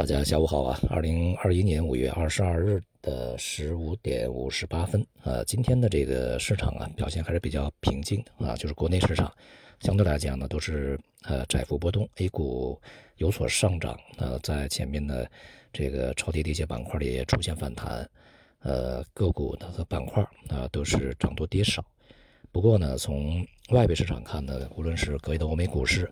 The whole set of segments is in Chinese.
大家下午好啊！二零二一年五月二十二日的十五点五十八分，呃，今天的这个市场啊，表现还是比较平静啊，就是国内市场相对来讲呢，都是呃窄幅波动，A 股有所上涨，呃，在前面的这个超跌的一些板块里也出现反弹，呃，个股呢和板块啊都是涨多跌少。不过呢，从外围市场看呢，无论是隔夜的欧美股市。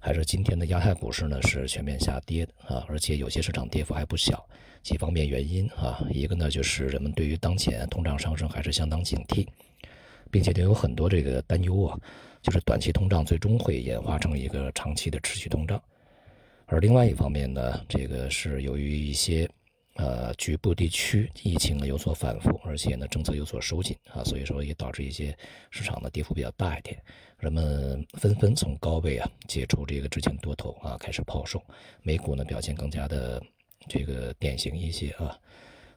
还是今天的亚太股市呢是全面下跌的啊，而且有些市场跌幅还不小。几方面原因啊，一个呢就是人们对于当前通胀上升还是相当警惕，并且呢有很多这个担忧啊，就是短期通胀最终会演化成一个长期的持续通胀。而另外一方面呢，这个是由于一些。呃，局部地区疫情呢有所反复，而且呢政策有所收紧啊，所以说也导致一些市场的跌幅比较大一点，人们纷纷从高位啊解除这个之前多头啊，开始抛售，美股呢表现更加的这个典型一些啊，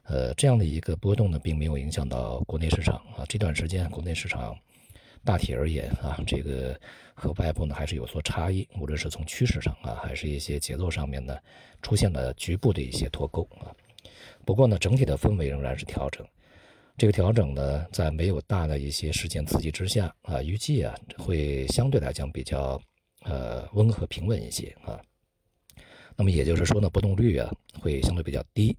呃这样的一个波动呢，并没有影响到国内市场啊，这段时间国内市场大体而言啊，这个和外部呢还是有所差异，无论是从趋势上啊，还是一些节奏上面呢，出现了局部的一些脱钩啊。不过呢，整体的氛围仍然是调整。这个调整呢，在没有大的一些事件刺激之下啊，预计啊会相对来讲比较呃温和平稳一些啊。那么也就是说呢，波动率啊会相对比较低。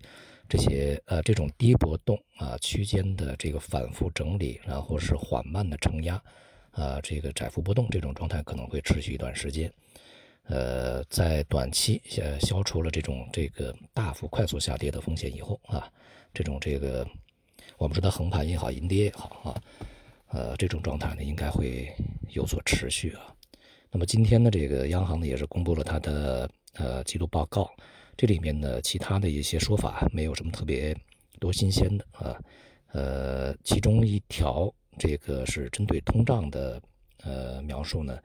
这些呃这种低波动啊区间的这个反复整理，然后是缓慢的承压啊，这个窄幅波动这种状态可能会持续一段时间。呃，在短期消消除了这种这个大幅快速下跌的风险以后啊，这种这个我们说它横盘也好，阴跌也好啊，呃，这种状态呢应该会有所持续啊。那么今天呢，这个央行呢也是公布了它的呃季度报告，这里面呢其他的一些说法没有什么特别多新鲜的啊，呃，其中一条这个是针对通胀的呃描述呢。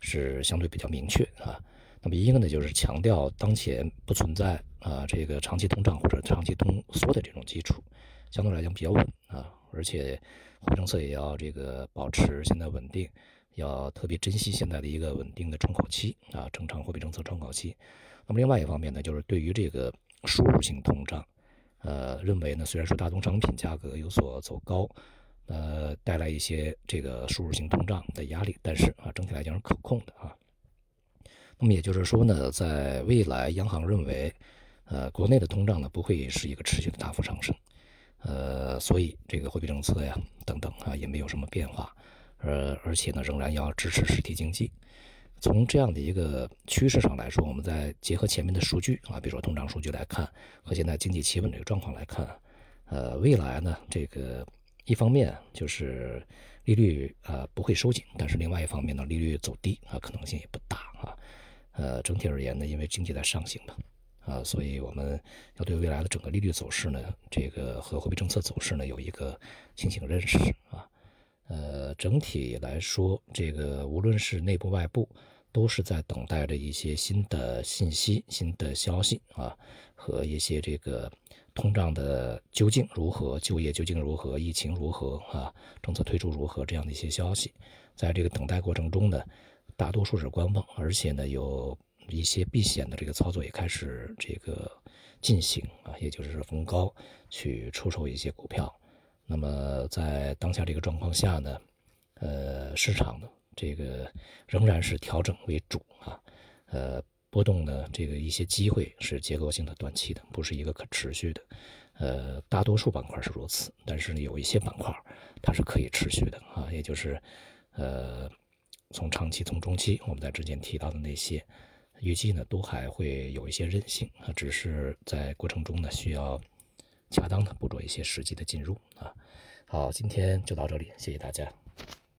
是相对比较明确啊，那么一个呢就是强调当前不存在啊这个长期通胀或者长期通缩的这种基础，相对来讲比较稳啊，而且货币政策也要这个保持现在稳定，要特别珍惜现在的一个稳定的窗口期啊，正常货币政策窗口期。那么另外一方面呢，就是对于这个输入性通胀，呃，认为呢虽然说大宗商品价格有所走高。呃，带来一些这个输入性通胀的压力，但是啊，整体来讲是可控的啊。那么也就是说呢，在未来，央行认为，呃，国内的通胀呢不会是一个持续的大幅上升，呃，所以这个货币政策呀等等啊也没有什么变化，呃，而且呢仍然要支持实体经济。从这样的一个趋势上来说，我们再结合前面的数据啊，比如说通胀数据来看，和现在经济企稳这个状况来看，呃，未来呢这个。一方面就是利率啊不会收紧，但是另外一方面呢，利率走低啊可能性也不大啊。呃，整体而言呢，因为经济在上行嘛，啊，所以我们要对未来的整个利率走势呢，这个和货币政策走势呢有一个清醒认识啊。呃，整体来说，这个无论是内部外部，都是在等待着一些新的信息、新的消息啊，和一些这个。通胀的究竟如何？就业究竟如何？疫情如何？啊，政策推出如何？这样的一些消息，在这个等待过程中呢，大多数是观望，而且呢，有一些避险的这个操作也开始这个进行啊，也就是逢高去出售一些股票。那么在当下这个状况下呢，呃，市场呢，这个仍然是调整为主啊，呃。波动呢，这个一些机会是结构性的、短期的，不是一个可持续的。呃，大多数板块是如此，但是，有一些板块它是可以持续的啊，也就是，呃，从长期、从中期，我们在之前提到的那些，预计呢都还会有一些韧性啊，只是在过程中呢需要恰当的捕捉一些时机的进入啊。好，今天就到这里，谢谢大家。